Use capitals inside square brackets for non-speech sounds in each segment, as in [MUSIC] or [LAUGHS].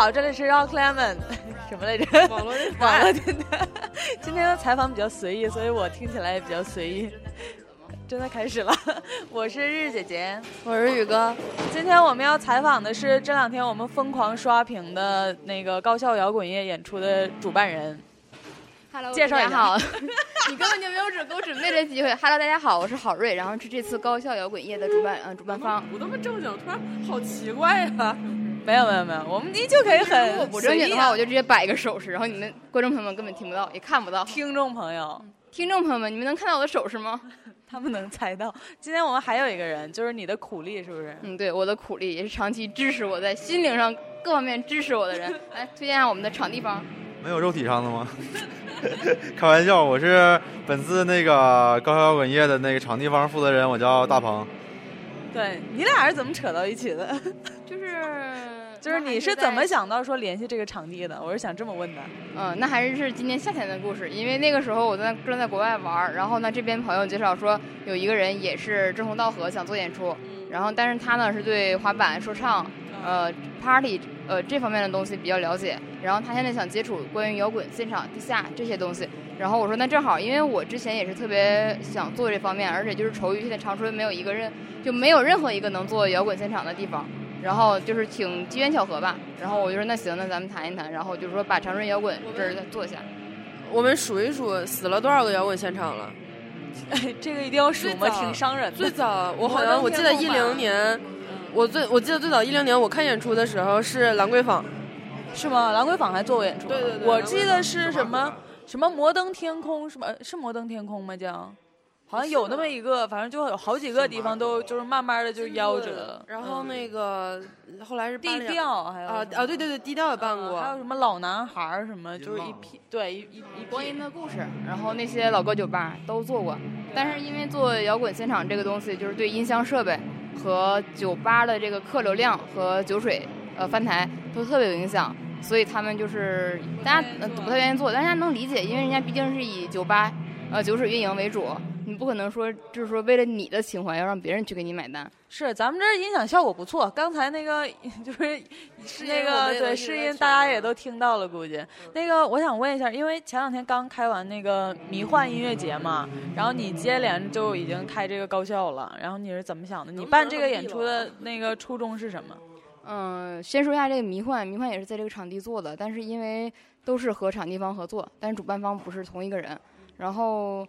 好，这里是 Rock Lemon，什么来着？网络电网络电台。今天的采访比较随意，所以我听起来也比较随意。真的开始了，我是日日姐姐，我是宇哥。今天我们要采访的是这两天我们疯狂刷屏的那个高校摇滚夜演出的主办人。Hello，介绍一下。[LAUGHS] 你根本就没有准给我准备这机会。Hello，大家好，我是郝瑞，然后是这次高校摇滚夜的主办，嗯、主办方。我那么正经，突然好奇怪呀、没有没有没有，我们依旧可以很 [LAUGHS] 如果不正经的话，我就直接摆一个手势，然后你们观众朋友们根本听不到，也看不到。听众朋友。听众朋友们，你们能看到我的手势吗？[LAUGHS] 他们能猜到。今天我们还有一个人，就是你的苦力，是不是？嗯，对，我的苦力也是长期支持我在心灵上各方面支持我的人。[LAUGHS] 来，推荐一下我们的场地方。没有肉体上的吗？开玩笑，我是本次那个高校摇滚夜的那个场地方负责人，我叫大鹏。对你俩是怎么扯到一起的？就是就是你是怎么？想到说联系这个场地的？我是想这么问的。嗯，那还是是今年夏天的故事，因为那个时候我在正在国外玩儿，然后呢这边朋友介绍说有一个人也是志同道合想做演出，然后但是他呢是对滑板、说唱、呃 party 呃这方面的东西比较了解，然后他现在想接触关于摇滚现场、地下这些东西，然后我说那正好，因为我之前也是特别想做这方面，而且就是愁于现在长春没有一个人就没有任何一个能做摇滚现场的地方。然后就是挺机缘巧合吧，然后我就说那行，那咱们谈一谈，然后就是说把长春摇滚这儿再做一下。我们数一数死了多少个摇滚现场了？哎，[LAUGHS] 这个一定要数吗？挺伤人的。最早我好像我记得一零年，我最我记得最早一零年我看演出的时候是兰桂坊，是吗？兰桂坊还做过演出。对对对我记得是什么什么摩登天空，什么是摩登天空吗？叫。好像有那么一个，反正就有好几个地方都就是慢慢的就夭折。了。然后嗯。那个后来是低调还有啊啊对对对低调也办过，还有什么老男孩儿什么，就是一批对一一一光阴。的故事，然后那些老歌酒吧都做过，但是因为做摇滚现场这个东西，就是对音箱设备和酒吧的这个客流量和酒水呃翻台都特别有影响，所以他们就是大家呃不太愿意做，但是大家能理解，因为人家毕竟是以酒吧呃酒水运营为主，你不可能说就是说为了你的情怀要让别人去给你买单。是，咱们这儿音响效果不错。刚才那个 [LAUGHS] 就是试那个对试音，大家也都听到了，估计。那个我想问一下，因为前两天刚开完那个迷幻音乐节嘛，然后你接连就已经开这个高校了，然后你是怎么想的？你办这个演出的 [LAUGHS] 那个初衷是什么？嗯，先说一下这个迷幻，迷幻也是在这个场地做的，但是因为都是和场地方合作，但是主办方不是同一个人。然后，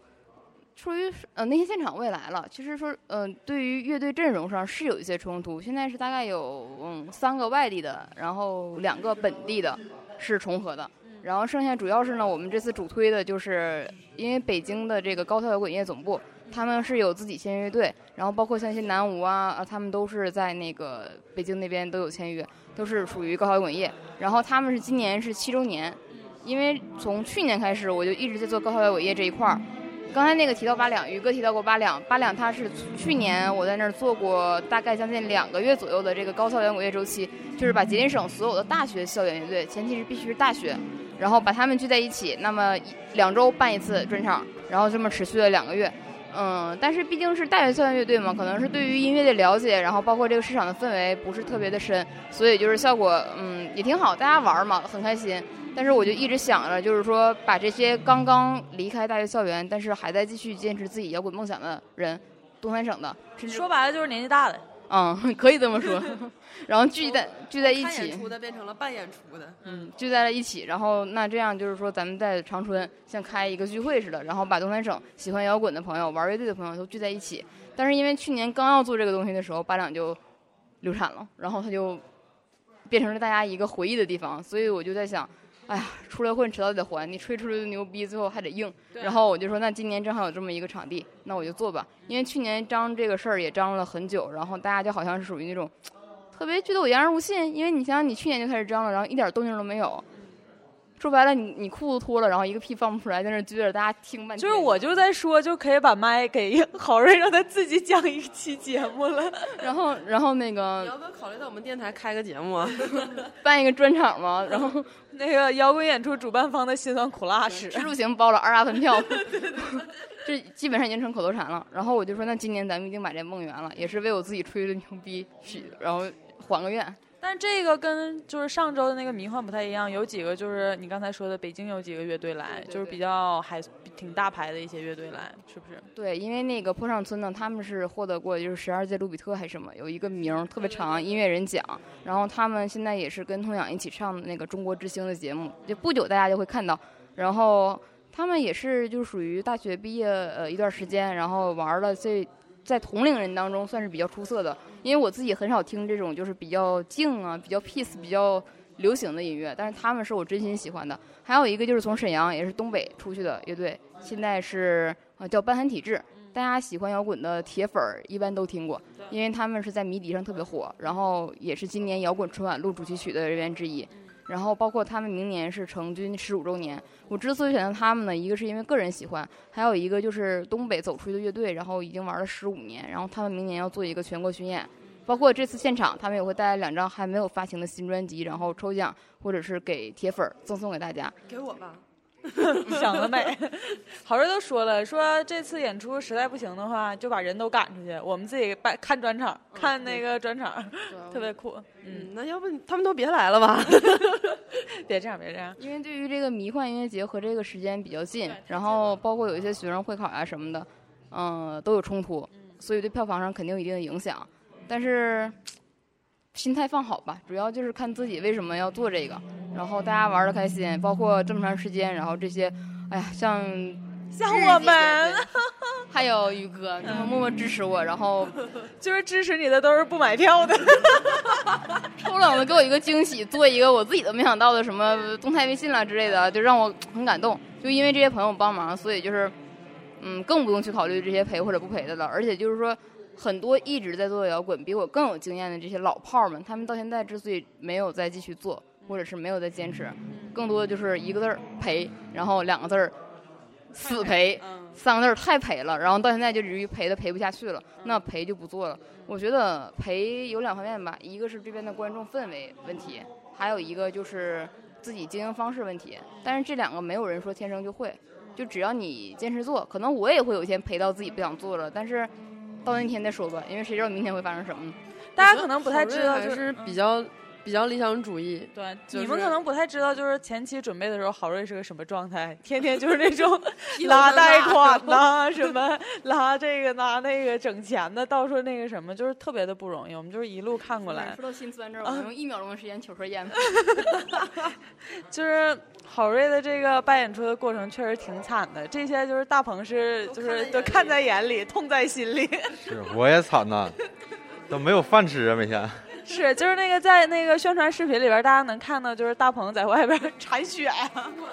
出于呃那些现场我也来了，其实说呃对于乐队阵容上是有一些冲突，现在是大概有嗯三个外地的，然后两个本地的是重合的。然后剩下主要是呢，我们这次主推的就是因为北京的这个高校摇滚乐总部，他们是有自己签约乐队，然后包括像一些南无啊，啊他们都是在那个北京那边都有签约，都是属于高校摇滚乐。然后他们是今年是七周年，因为从去年开始我就一直在做高校摇滚乐这一块儿。刚才那个提到八两，宇哥提到过八两，八两他是去年我在那儿做过大概将近两个月左右的这个高校摇滚乐周期，就是把吉林省所有的大学校园乐队，前提是必须是大学，然后把他们聚在一起，那么两周办一次专场，然后这么持续了两个月。嗯，但是毕竟是大学校园乐队嘛，可能是对于音乐的了解，然后包括这个市场的氛围不是特别的深，所以就是效果嗯也挺好，大家玩嘛很开心。但是我就一直想着，就是说把这些刚刚离开大学校园，但是还在继续坚持自己摇滚梦想的人，东三省的，说白了就是年纪大的。嗯可以这么说，然后聚在聚在一起演，出的变成了半演出的，嗯，聚在了一起，然后那这样就是说，咱们在长春像开一个聚会似的，然后把东三省喜欢摇滚的朋友、玩乐队的朋友都聚在一起。但是因为去年刚要做这个东西的时候，巴掌就流产了，然后他就变成了大家一个回忆的地方，所以我就在想，哎呀，出来混迟早得还，你吹出来的牛逼最后还得硬。然后我就说，那今年正好有这么一个场地，那我就做吧。因为去年张这个事儿也张罗了很久，然后大家就好像是属于那种。特别觉得我言而无信，因为你想想，你去年就开始张了，然后一点动静都没有。说白了，你你裤子脱了，然后一个屁放不出来，在那撅着，大家听半天。就是我就在说，就可以把麦给 [LAUGHS] 郝瑞，让他自己讲一期节目了。[LAUGHS] 然后然后那个你个要不要考虑到我们电台开个节目啊？[LAUGHS] 办一个专场嘛，然后那个摇滚演出主办方的辛酸苦辣史，吃住行包了二大分票，这基本上已经成口头禅了。然后我就说，那今年咱们一定把这梦圆了，也是为我自己吹的牛逼许，然后还个愿。但这个跟就是上周的那个迷幻不太一样，有几个就是你刚才说的北京有几个乐队来，就是比较还挺大牌的一些乐队来，是不是？对，因为那个坡上村呢，他们是获得过就是十二届卢比特还是什么，有一个名儿特别长音乐人奖，然后他们现在也是跟童养一起上的那个中国之星的节目，就不久大家就会看到，然后他们也是就属于大学毕业呃一段时间，然后玩了这。在同龄人当中算是比较出色的，因为我自己很少听这种就是比较静啊、比较 peace、比较流行的音乐，但是他们是我真心喜欢的。还有一个就是从沈阳，也是东北出去的乐队，现在是呃叫瘢痕体质，大家喜欢摇滚的铁粉儿一般都听过，因为他们是在迷笛上特别火，然后也是今年摇滚春晚录主题曲的人员之一。然后包括他们明年是成军十五周年，我之所以选择他们呢，一个是因为个人喜欢，还有一个就是东北走出去的乐队，然后已经玩了十五年，然后他们明年要做一个全国巡演，包括这次现场，他们也会带来两张还没有发行的新专辑，然后抽奖或者是给铁粉赠送给大家。给我吧。[LAUGHS] 想得美，好人都说了，说这次演出实在不行的话，就把人都赶出去，我们自己办看专场，看那个专场，特别酷。嗯，那要不他们都别来了吧？[LAUGHS] 别这样，别这样。因为对于这个迷幻音乐节和这个时间比较近，然后包括有一些学生会考啊什么的，嗯，都有冲突，所以对票房上肯定有一定的影响。但是。心态放好吧，主要就是看自己为什么要做这个，然后大家玩的开心，包括这么长时间，然后这些，哎呀，像像我们，还有宇哥，他们默默支持我，然后 [LAUGHS] 就是支持你的都是不买票的，抽冷的给我一个惊喜，做一个我自己都没想到的什么动态微信啦之类的，就让我很感动。就因为这些朋友帮忙，所以就是，嗯，更不用去考虑这些赔或者不赔的了，而且就是说。很多一直在做摇滚、比我更有经验的这些老炮儿们，他们到现在之所以没有再继续做，或者是没有再坚持，更多的就是一个字儿赔，然后两个字儿死赔，三个字儿太赔了，然后到现在就至于赔的赔不下去了，那赔就不做了。我觉得赔有两方面吧，一个是这边的观众氛围问题，还有一个就是自己经营方式问题。但是这两个没有人说天生就会，就只要你坚持做，可能我也会有一天赔到自己不想做了，但是。到那天再说吧，因为谁知道明天会发生什么呢？大家可能不太知道，就是比较比较理想主义。对，你们可能不太知道，就是前期准备的时候，郝瑞是个什么状态？天天就是那种 [LAUGHS] 拉贷款呐，什 [LAUGHS] 么拉这个拉那个整钱的，到处那个什么，就是特别的不容易。我们就是一路看过来。说到心酸这儿，我用一秒钟的时间求出烟。[LAUGHS] 就是郝瑞的这个办演出的过程确实挺惨的，这些就是大鹏是就是都看在眼里，痛在心里。是，我也惨呐，都没有饭吃啊，每天。[LAUGHS] 是，就是那个在那个宣传视频里边，大家能看到，就是大鹏在外边铲雪呀。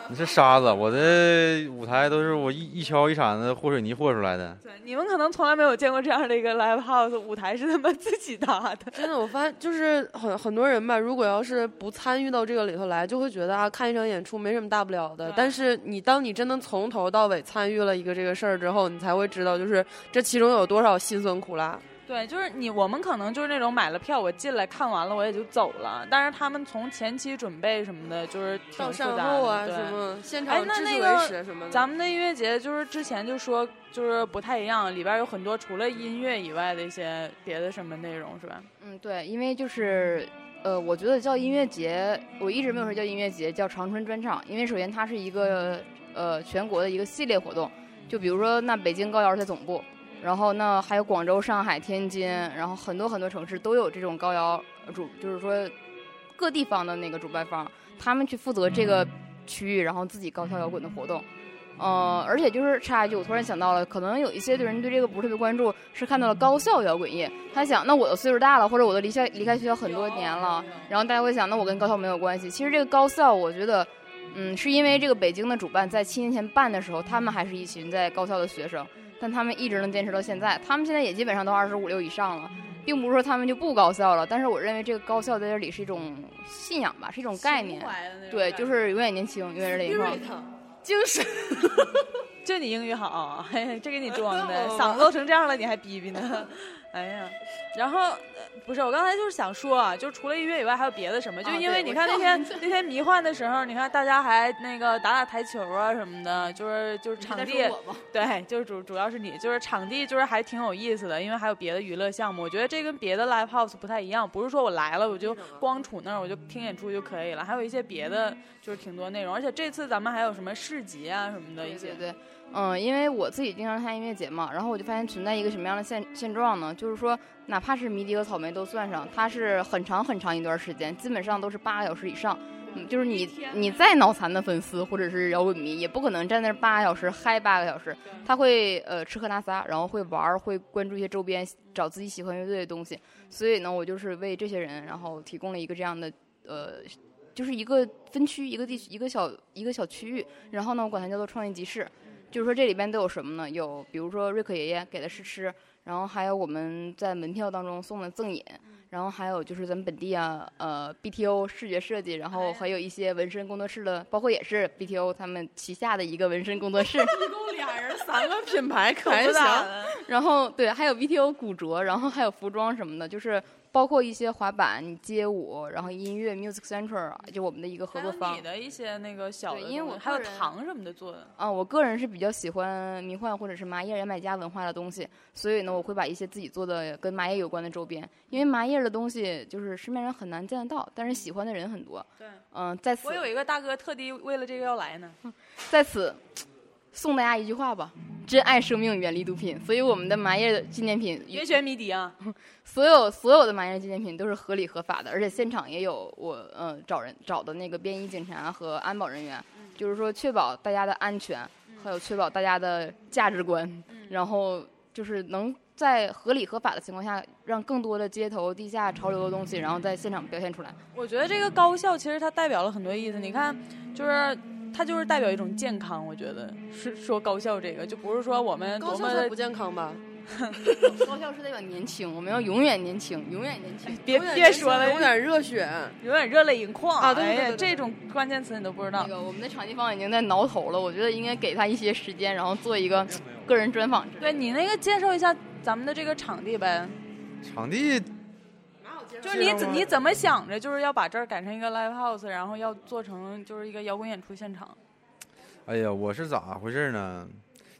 你是沙子，我的舞台都是我一一锹一铲子和水泥和出来的。对，你们可能从来没有见过这样的一个 live house 舞台是他们自己搭的。真的，我发现就是很很多人吧，如果要是不参与到这个里头来，就会觉得啊，看一场演出没什么大不了的。但是你当你真的从头到尾参与了一个这个事儿之后，你才会知道，就是这其中有多少辛酸苦辣。对，就是你，我们可能就是那种买了票，我进来看完了，我也就走了。但是他们从前期准备什么的，就是到善后啊，什么现场那那个咱们的音乐节就是之前就说就是不太一样，里边有很多除了音乐以外的一些别的什么内容，是吧？嗯，对，因为就是呃，我觉得叫音乐节，我一直没有说叫音乐节，叫长春专场，因为首先它是一个呃全国的一个系列活动，就比如说那北京高窑在总部。然后那还有广州、上海、天津，然后很多很多城市都有这种高窑主，就是说各地方的那个主办方，他们去负责这个区域，然后自己高校摇滚的活动。呃，而且就是插一句，我突然想到了，可能有一些人对这个不是特别关注，是看到了高校摇滚乐，他想，那我的岁数大了，或者我都离校离开学校很多年了，然后大家会想，那我跟高校没有关系。其实这个高校，我觉得，嗯，是因为这个北京的主办在七年前办的时候，他们还是一群在高校的学生。但他们一直能坚持到现在，他们现在也基本上都二十五六以上了，并不是说他们就不高效了。但是我认为这个高效在这里是一种信仰吧，是一种概念。对，就是永远年轻，永远是零号。精神。[LAUGHS] 就你英语好，这给你装的，[LAUGHS] 嗓子都成这样了，你还逼逼呢？哎呀，然后呃不是我刚才就是想说啊，就除了音乐以外还有别的什么？就啊因为你看那天那天迷幻的时候，你看大家还那个打打台球啊什么的，就是就是场地。对，就是主主要是你，就是场地，就是还挺有意思的，因为还有别的娱乐项目。我觉得这跟别的 live house 不太一样，不是说我来了我就光杵那儿我就听演出就可以了，还有一些别的就是挺多内容。而且这次咱们还有什么市集啊什么的一些。对对对，嗯，因为我自己经常看音乐节嘛，然后我就发现存在一个什么样的现现状呢？就是说，哪怕是迷笛和草莓都算上，它是很长很长一段时间，基本上都是八个小时以上。嗯，就是你你再脑残的粉丝或者是摇滚迷，也不可能站那儿八个小时嗨八个小时。他会呃吃喝拉撒，然后会玩儿，会关注一些周边，找自己喜欢乐队的东西。所以呢，我就是为这些人，然后提供了一个这样的呃。就是一个分区，一个地区，一个小一个小区域，然后呢，我管它叫做创业集市。就是说这里边都有什么呢？有比如说瑞克爷爷给的试吃，然后还有我们在门票当中送的赠饮，然后还有就是咱们本地啊，呃，BTO 视觉设计，然后还有一些纹身工作室的，包括也是 BTO 他们旗下的一个纹身工作室。[LAUGHS] 一共俩人三个品牌，[LAUGHS] 可还不咋的。然后对，还有 BTO 古着，然后还有服装什么的，就是包括一些滑板、街舞，然后音乐 Music Central，就我们的一个合作方你。的一些那个小的因为我还有糖什么的做的。啊，我个人是比较喜欢迷幻或者是麻叶牙买加文化的东西，所以呢，我会把一些自己做的跟麻叶有关的周边，因为麻叶的东西就是市面上很难见得到，但是喜欢的人很多。对，嗯、在此我有一个大哥特地为了这个要来呢。[LAUGHS] 在此送大家一句话吧：珍爱生命，远离毒品。所以我们的麻叶的纪念品别学迷笛啊！所有所有的麻叶纪念品都是合理合法的，而且现场也有我呃找人找的那个便衣警察和安保人员，就是说确保大家的安全，还有确保大家的价值观，然后就是能在合理合法的情况下，让更多的街头地下潮流的东西，然后在现场表现出来。我觉得这个高校其实它代表了很多意思。你看，就是它就是代表一种健康。我觉得是说高校这个，就不是说我们多么高校才不健康吧？[LAUGHS] 高校是代表年轻，我们要永远年轻，永远年轻。别别说了，有点热血。有点热泪盈眶啊对对这种关键词你都不知道那。个我们的场地方已经在挠头了，我觉得应该给他一些时间，然后做一个个人专访。对你那个介绍一下咱们的这个场地呗，场地就是你怎你怎么想着就是要把这儿改成一个 live house，然后要做成就是一个摇滚演出现场。哎呀，我是咋回事呢？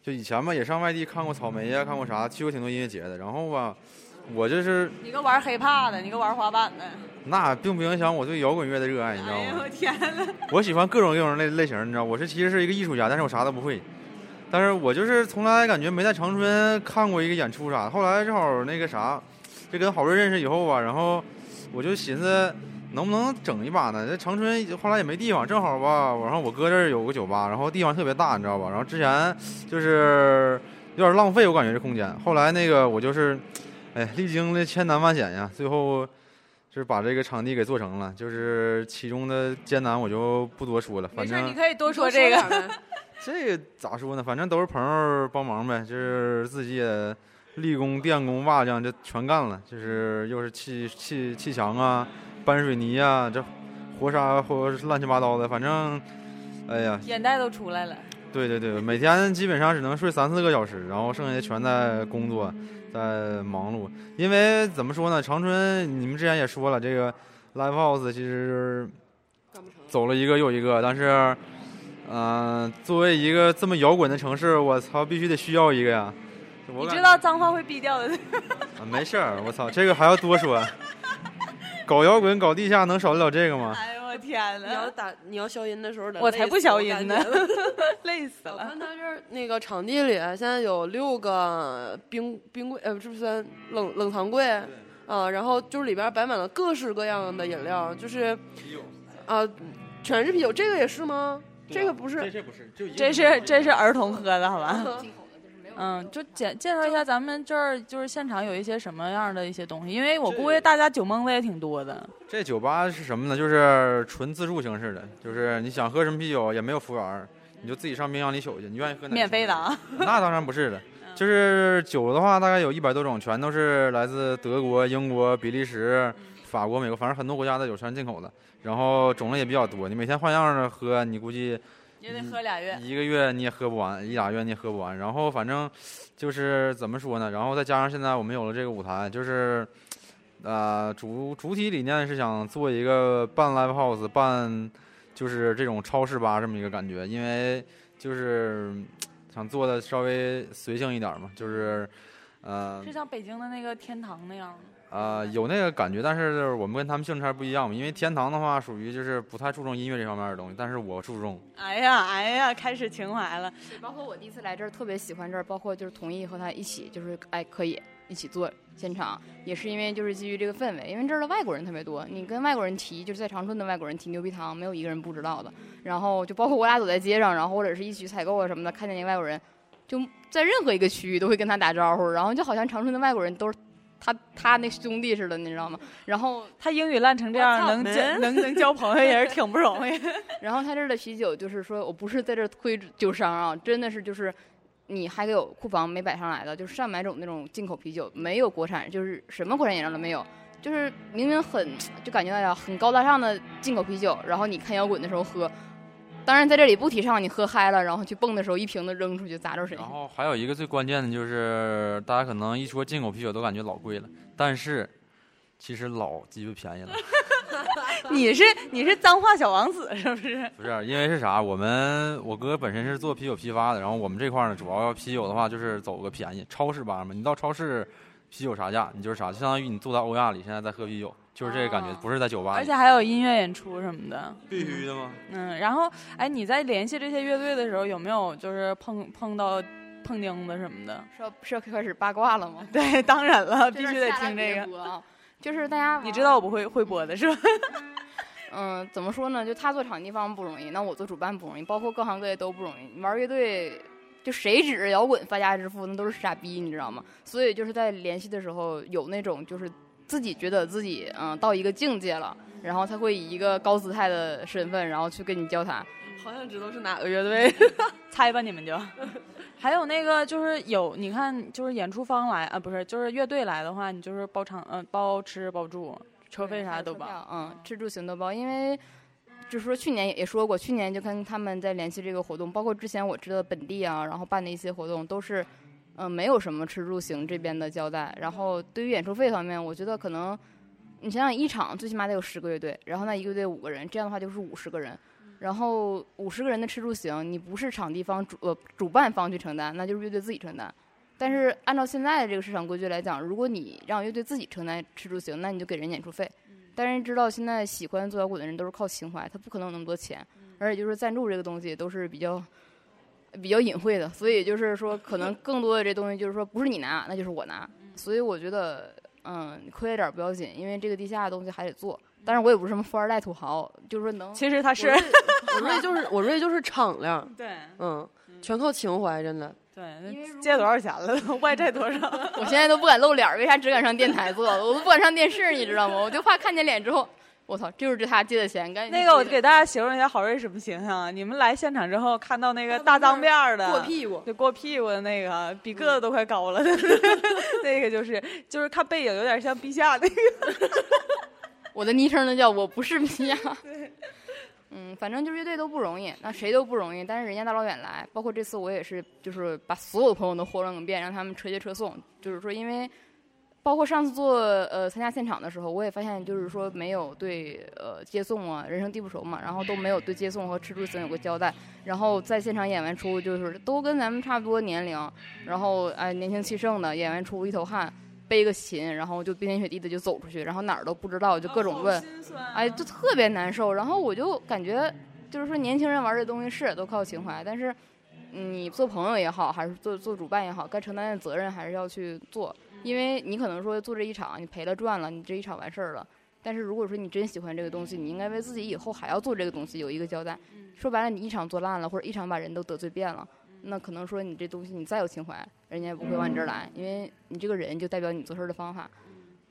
就以前吧，也上外地看过草莓呀，看过啥，去过挺多音乐节的。然后吧，我就是你个玩 hiphop 的，你个玩滑板的，那并不影响我对摇滚乐的热爱，你知道吗？哎呦我天呐！我喜欢各种各种类类型，你知道，我是其实是一个艺术家，但是我啥都不会。但是我就是从来感觉没在长春看过一个演出啥的。后来正好那个啥，就跟郝瑞认识以后吧，然后我就寻思能不能整一把呢？这长春后来也没地方，正好吧，然后我哥这儿有个酒吧，然后地方特别大，你知道吧？然后之前就是有点浪费，我感觉这空间。后来那个我就是，哎，历经了千难万险呀，最后就是把这个场地给做成了。就是其中的艰难我就不多说了，反正你可以多说这个。这咋说呢？反正都是朋友帮忙呗，就是自己也力工、电工、瓦匠这全干了，就是又是砌砌砌墙啊、搬水泥啊，这活啥活乱七八糟的，反正，哎呀，眼袋都出来了。对对对，每天基本上只能睡三四个小时，然后剩下全在工作，在忙碌。因为怎么说呢，长春你们之前也说了，这个 live house 其实。走了一个又一个，但是，嗯、作为一个这么摇滚的城市，我操，必须得需要一个呀。我你知道脏话会毙掉的。啊没事儿，我操，这个还要多说。[LAUGHS] 搞摇滚搞地下能少得了这个吗？哎呦我天呐，你要打你要消音的时候我才不消音呢 [LAUGHS] 累死了我了。看他这儿那个场地里现在有六个冰冰柜，呃，是不是冷冷藏柜？啊，然后就是里边摆满了各式各样的饮料，就是啊，全是啤酒。这个也是吗？这个不是，这不是，就这是这是儿童喝的好吧？[LAUGHS] 嗯，就介介绍一下咱们这儿就是现场有一些什么样的一些东西，因为我估计大家酒蒙子也挺多的。这酒吧是什么呢？就是纯自助形式的，就是你想喝什么啤酒也没有服务员，你就自己上冰箱里取去，你愿意喝哪？免费的。啊！那当然不是的，就是酒的话，大概有一百多种，全都是来自德国、英国、比利时、法国、美国，反正很多国家的酒全是进口的。然后种类也比较多，你每天换样的喝，你估计也得喝俩月。一个月你也喝不完，一俩月你也喝不完。然后反正就是怎么说呢？然后再加上现在我们有了这个舞台，就是呃主主体理念是想做一个半 live house 半就是这种超市吧这么一个感觉，因为就是想做的稍微随性一点嘛，就是呃是像北京的那个天堂那样吗？呃，有那个感觉，但是我们跟他们性质还不一样嘛。因为天堂的话，属于就是不太注重音乐这方面的东西，但是我注重。哎呀，哎呀，开始情怀了。包括我第一次来这儿，特别喜欢这儿，包括就是同意和他一起，就是哎可以一起做现场，也是因为就是基于这个氛围，因为这儿的外国人特别多，你跟外国人提，就是在长春的外国人提牛皮糖，没有一个人不知道的。然后就包括我俩走在街上，然后或者是一起采购啊什么的，看见那个外国人，就在任何一个区域都会跟他打招呼，然后就好像长春的外国人都是。他他那兄弟似的，你知道吗？然后他英语烂成这样，能交能能交朋友也是挺不容易。[LAUGHS] 然后他这儿的啤酒就是说我不是在这推酒商啊，真的是就是你还有库房没摆上来的，就是上百种那种进口啤酒，没有国产，就是什么国产饮料都没有，就是明明很就感觉到很高大上的进口啤酒，然后你看摇滚的时候喝。当然，在这里不提倡你喝嗨了，然后去蹦的时候一瓶子扔出去砸着谁。然后还有一个最关键的就是，大家可能一说进口啤酒都感觉老贵了，但是其实老鸡巴便宜了。[LAUGHS] 你是你是脏话小王子是不是？不是，因为是啥？我们我哥本身是做啤酒批发的，然后我们这块呢，主要啤酒的话就是走个便宜。超市吧嘛，你到超市啤酒啥价，你就是啥，相当于你坐在欧亚里，现在在喝啤酒。就是这个感觉，不是在酒吧，而且还有音乐演出什么的，必须的吗？嗯，然后，哎，你在联系这些乐队的时候，有没有就是碰碰到碰钉子什么的？是要是要开始八卦了吗？对，当然了，必须得听这个。就是大家，[LAUGHS] 你知道我不会会播的是吧？[LAUGHS] 嗯，怎么说呢？就他做场地方不容易，那我做主办不容易，包括各行各业都不容易。你玩乐队，就谁指着摇滚发家致富，那都是傻逼，你知道吗？所以就是在联系的时候，有那种就是。自己觉得自己嗯到一个境界了，然后他会以一个高姿态的身份，然后去跟你交谈。好想知道是哪个乐队，[LAUGHS] 猜吧你们就。[LAUGHS] 还有那个就是有你看就是演出方来啊不是就是乐队来的话，你就是包场嗯包吃包住，车费啥都包，嗯吃住行都包。因为就是说去年也说过，去年就跟他们在联系这个活动，包括之前我知道本地啊，然后办的一些活动都是。嗯，没有什么吃住行这边的交代。然后对于演出费方面，我觉得可能，你想想一场最起码得有十个乐队，然后那一个乐队五个人，这样的话就是五十个人。然后五十个人的吃住行，你不是场地方主呃主办方去承担，那就是乐队自己承担。但是按照现在的这个市场规矩来讲，如果你让乐队自己承担吃住行，那你就给人演出费。但是知道现在喜欢做摇滚的人都是靠情怀，他不可能有那么多钱，而且就是赞助这个东西都是比较。比较隐晦的，所以就是说，可能更多的这东西就是说，不是你拿，那就是我拿。所以我觉得，嗯，亏了点不要紧，因为这个地下的东西还得做。但是我也不是什么富二代土豪，就是说能。其实他是，我瑞就是我瑞就是敞亮。[LAUGHS] 对，嗯，全靠情怀，真的。对，借多少钱了？[LAUGHS] 外债多少？我现在都不敢露脸，为啥只敢上电台做？我都不敢上电视，你知道吗？我就怕看见脸之后。我操，就是这他借的钱，赶紧。那个，我给大家形容一下郝瑞什么形象啊？你们来现场之后看到那个大脏辫的，过屁股，就过屁股的那个，比个子都快高了的，[LAUGHS] 那个就是就是看背影有点像陛下那个。[LAUGHS] 我的昵称呢叫我不是陛下。[LAUGHS] 对。嗯，反正就是乐队都不容易，那谁都不容易。但是人家大老远来，包括这次我也是，就是把所有的朋友都活了个遍，让他们车接车送。就是说，因为。包括上次做呃参加现场的时候，我也发现就是说没有对呃接送啊，人生地不熟嘛，然后都没有对接送和吃住行有个交代。然后在现场演完出，就是都跟咱们差不多年龄，然后哎年轻气盛的演完出一头汗，背个琴，然后就冰天雪地的就走出去，然后哪儿都不知道，就各种问，哎就特别难受。然后我就感觉就是说年轻人玩这东西是都靠情怀，但是你做朋友也好，还是做做主办也好，该承担的责任还是要去做。因为你可能说做这一场，你赔了赚了，你这一场完事儿了。但是如果说你真喜欢这个东西，你应该为自己以后还要做这个东西有一个交代。说白了，你一场做烂了，或者一场把人都得罪遍了，那可能说你这东西你再有情怀，人家也不会往你这儿来，因为你这个人就代表你做事的方法。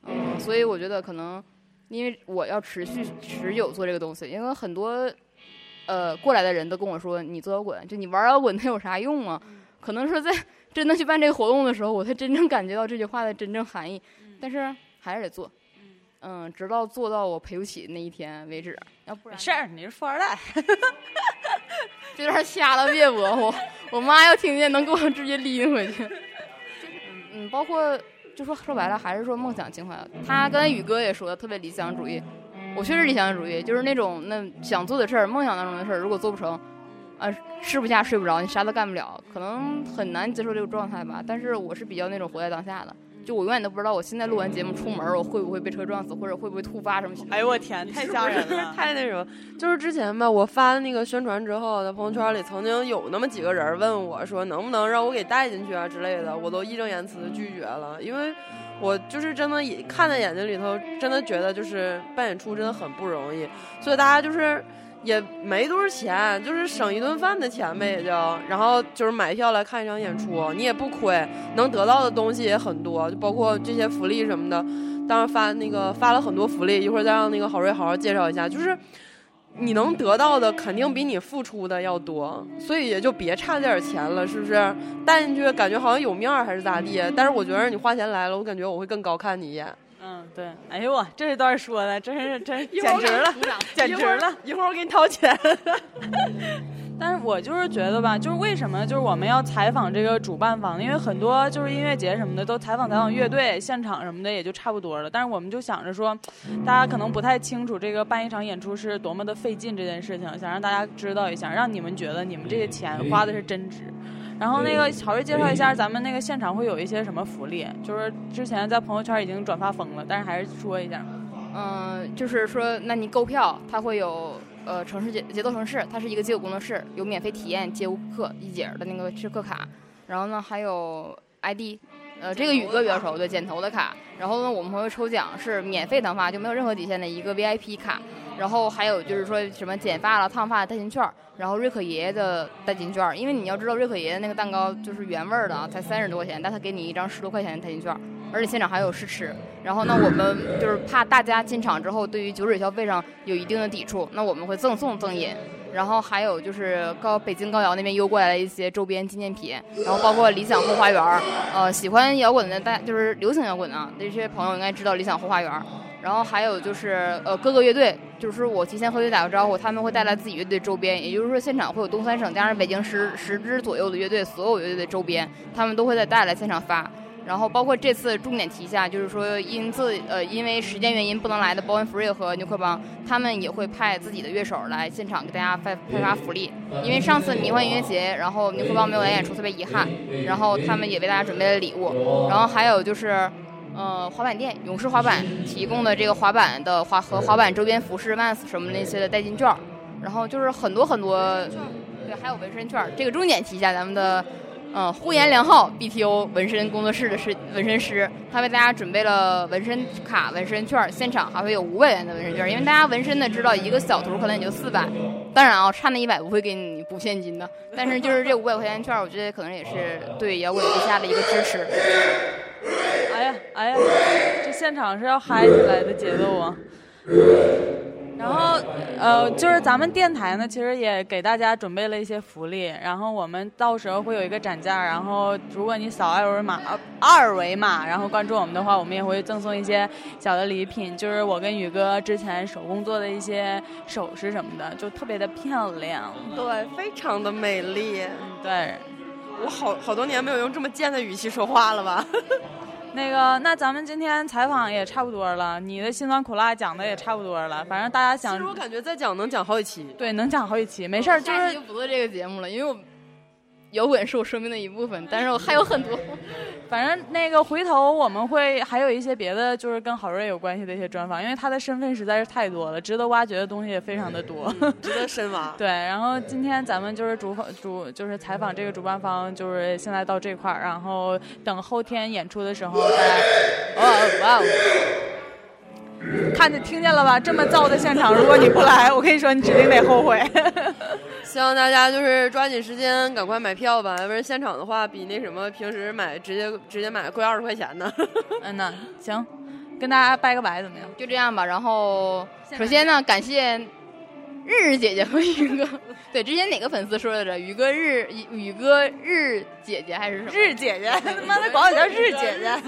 嗯，所以我觉得可能，因为我要持续持久做这个东西，因为很多呃过来的人都跟我说，你做摇滚，就你玩摇滚，它有啥用啊？可能说在。真的去办这个活动的时候，我才真正感觉到这句话的真正含义。但是还是得做，嗯，直到做到我赔不起那一天为止。要不然事儿，你是富二代。[LAUGHS] 这段瞎了别播，我我妈要听见能给我直接拎回去。嗯嗯，包括就说说白了，还是说梦想情怀。他刚才宇哥也说的特别理想主义，我确实理想主义，就是那种那想做的事儿，梦想当中的事儿，如果做不成，啊，吃不下睡不着，你啥都干不了，可能很难接受这个状态吧。但是我是比较那种活在当下的。就我永远都不知道，我现在录完节目出门，我会不会被车撞死，或者会不会突发什么？哎呦我天，[LAUGHS] 太吓人了，[LAUGHS] 太那什么。就是之前吧，我发那个宣传之后，在朋友圈里曾经有那么几个人问我说，能不能让我给带进去啊之类的，我都义正言辞的拒绝了，因为我就是真的看在眼睛里头，真的觉得就是办演出真的很不容易，所以大家就是。也没多少钱，就是省一顿饭的钱呗，也就，然后就是买票来看一场演出，你也不亏，能得到的东西也很多，就包括这些福利什么的。当时发那个发了很多福利，一会儿再让那个郝瑞好好介绍一下。就是你能得到的肯定比你付出的要多，所以也就别差这点钱了，是不是？带进去感觉好像有面儿还是咋地？但是我觉得你花钱来了，我感觉我会更高看你一眼。嗯，对，哎呦我这一段说的真是真简直了，简直了！一会儿我给你掏钱。但是我就是觉得吧，就是为什么就是我们要采访这个主办方？因为很多就是音乐节什么的都采访采访乐队、现场什么的也就差不多了。但是我们就想着说，大家可能不太清楚这个办一场演出是多么的费劲这件事情，想让大家知道一下，让你们觉得你们这些钱花的是真值。然后那个曹睿介绍一下，咱们那个现场会有一些什么福利？就是之前在朋友圈已经转发疯了，但是还是说一下。嗯，就是说，那你购票，它会有呃城市节节奏城市，它是一个街舞工作室，有免费体验街舞课一节的那个试课卡。然后呢，还有 ID，呃，这个宇哥比较熟，对，剪头的卡。然后呢，我们会抽奖是免费烫发，就没有任何底线的一个 VIP 卡。然后还有就是说什么剪发了、烫发的代金券，然后瑞可爷爷的代金券，因为你要知道瑞可爷爷那个蛋糕就是原味的啊，才三十多块钱，但他给你一张十多块钱的代金券，而且现场还有试吃。然后呢，我们就是怕大家进场之后对于酒水消费上有一定的抵触，那我们会赠送赠饮。然后还有就是高北京高窑那边邮过来的一些周边纪念品，然后包括理想后花园，呃，喜欢摇滚的大就是流行摇滚啊，那些朋友应该知道理想后花园。然后还有就是，呃，各个乐队，就是我提前和乐队打个招呼，他们会带来自己乐队周边，也就是说现场会有东三省加上北京十十支左右的乐队，所有乐队的周边，他们都会再带来现场发。然后包括这次重点提一下，就是说因自呃因为时间原因不能来的 Born Free 和牛克邦，他们也会派自己的乐手来现场给大家派派发福利。因为上次迷幻音乐节，然后牛克邦没有来演出，特别遗憾。然后他们也为大家准备了礼物。然后还有就是。呃，滑板店勇士滑板提供的这个滑板的滑和滑板周边服饰、Vans 什么那些的代金券，然后就是很多很多，对，还有纹身券。这个重点提一下咱们的，嗯，呼延良浩 BTO 纹身工作室的是纹身师，他为大家准备了纹身卡、纹身券，现场还会有五百元的纹身券。因为大家纹身的知道，一个小图可能也就四百，当然啊，差那一百不会给你补现金的。但是就是这五百块钱券，我觉得可能也是对摇滚地下的一个支持。哎呀，哎呀，这现场是要嗨起来的节奏啊！然后，呃，就是咱们电台呢，其实也给大家准备了一些福利。然后我们到时候会有一个展架，然后如果你扫二维码，二维码，然后关注我们的话，我们也会赠送一些小的礼品，就是我跟宇哥之前手工做的一些首饰什么的，就特别的漂亮。对，非常的美丽。对。我好好多年没有用这么贱的语气说话了吧？[LAUGHS] 那个，那咱们今天采访也差不多了，你的辛酸苦辣讲的也差不多了，反正大家想，其实我感觉再讲能讲好几期，对，能讲好几期，没事儿，就是就不做这个节目了，因为我。摇滚是我生命的一部分，但是我还有很多。反正那个回头我们会还有一些别的，就是跟郝瑞有关系的一些专访，因为他的身份实在是太多了，值得挖掘的东西也非常的多，值得深挖。[LAUGHS] 对，然后今天咱们就是主主就是采访这个主办方，就是现在到这块儿，然后等后天演出的时候再。哇哇！看见听见了吧？这么燥的现场，如果你不来，我跟你说，你指定得后悔。[LAUGHS] 希望大家就是抓紧时间，赶快买票吧，要不然现场的话比那什么平时买直接直接买贵二十块钱呢。[LAUGHS] 嗯呐，行，跟大家拜个拜怎么样？就这样吧。然后首先呢，感谢日日姐姐和宇哥。[LAUGHS] 对，之前哪个粉丝说来着？宇哥日宇哥日姐姐还是什么？日姐姐，他 [LAUGHS] 妈的管我叫日姐姐。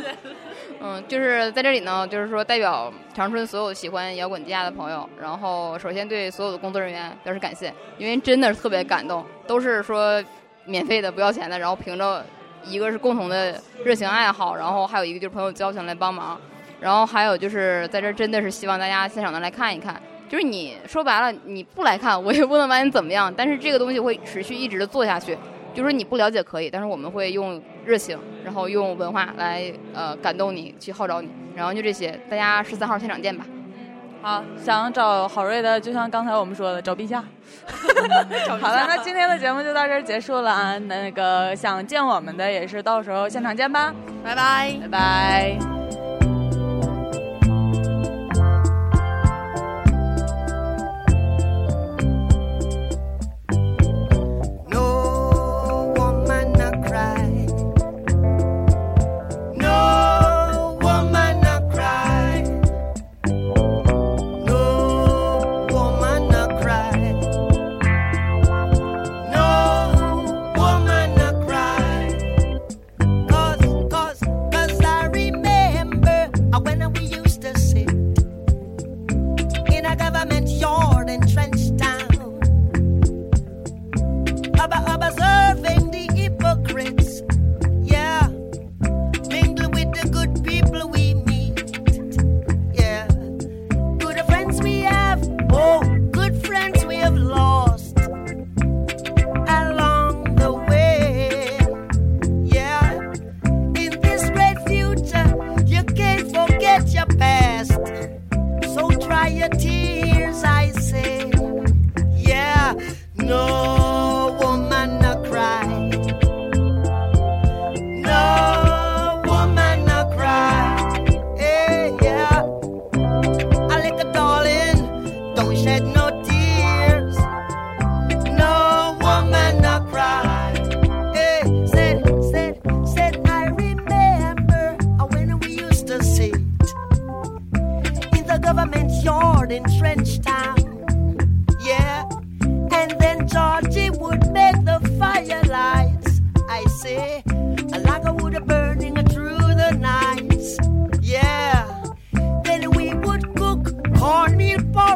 嗯，就是在这里呢，就是说代表长春所有喜欢摇滚地下的朋友，然后首先对所有的工作人员表示感谢，因为真的是特别感动，都是说免费的不要钱的，然后凭着一个是共同的热情爱好，然后还有一个就是朋友交情来帮忙，然后还有就是在这真的是希望大家现场能来看一看，就是你说白了你不来看我也不能把你怎么样，但是这个东西会持续一直的做下去。就是你不了解可以，但是我们会用热情，然后用文化来呃感动你，去号召你，然后就这些，大家十三号现场见吧。好，想找郝瑞的，就像刚才我们说的，找陛下。[LAUGHS] [LAUGHS] 好了，那今天的节目就到这儿结束了啊。那个想见我们的，也是到时候现场见吧。拜拜，拜拜。dormir por